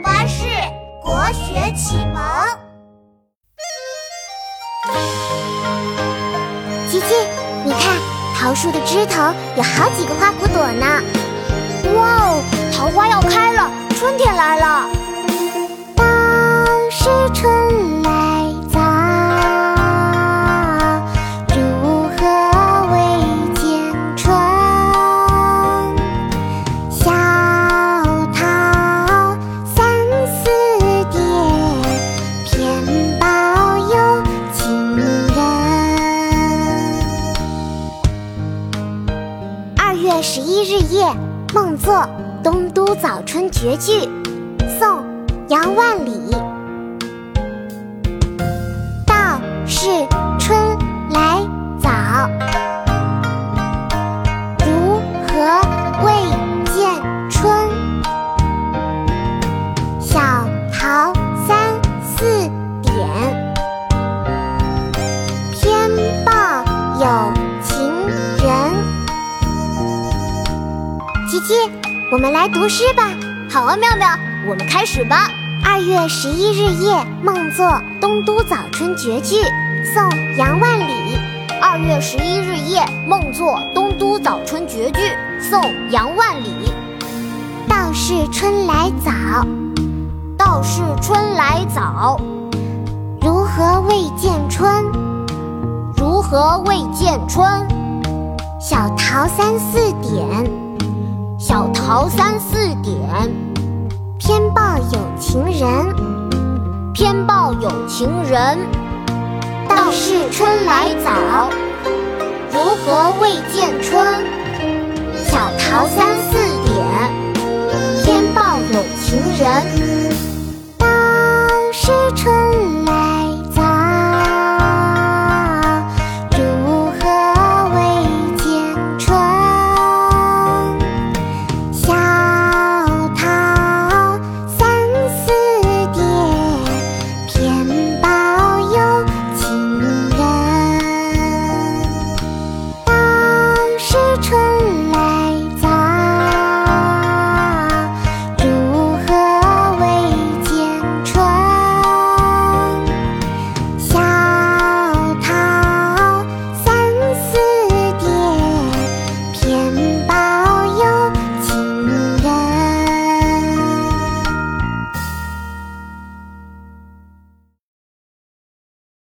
巴士国学启蒙。琪琪，你看，桃树的枝头有好几个花骨朵呢。哇哦，桃花要开了，春天来了。十一日夜，梦作《东都早春绝句》，宋·杨万里。琪琪，我们来读诗吧。好啊，妙妙，我们开始吧。二月十一日夜，梦作《东都早春绝句》，宋·杨万里。二月十一日夜，梦作《东都早春绝句》，宋·杨万里。道是春来早，道是春来早，如何未见春？如何未见春？小桃三四点，桃三四点，偏报有情人。偏报有情人。道是春来早，如何未见春？小桃三四点，偏报有情人。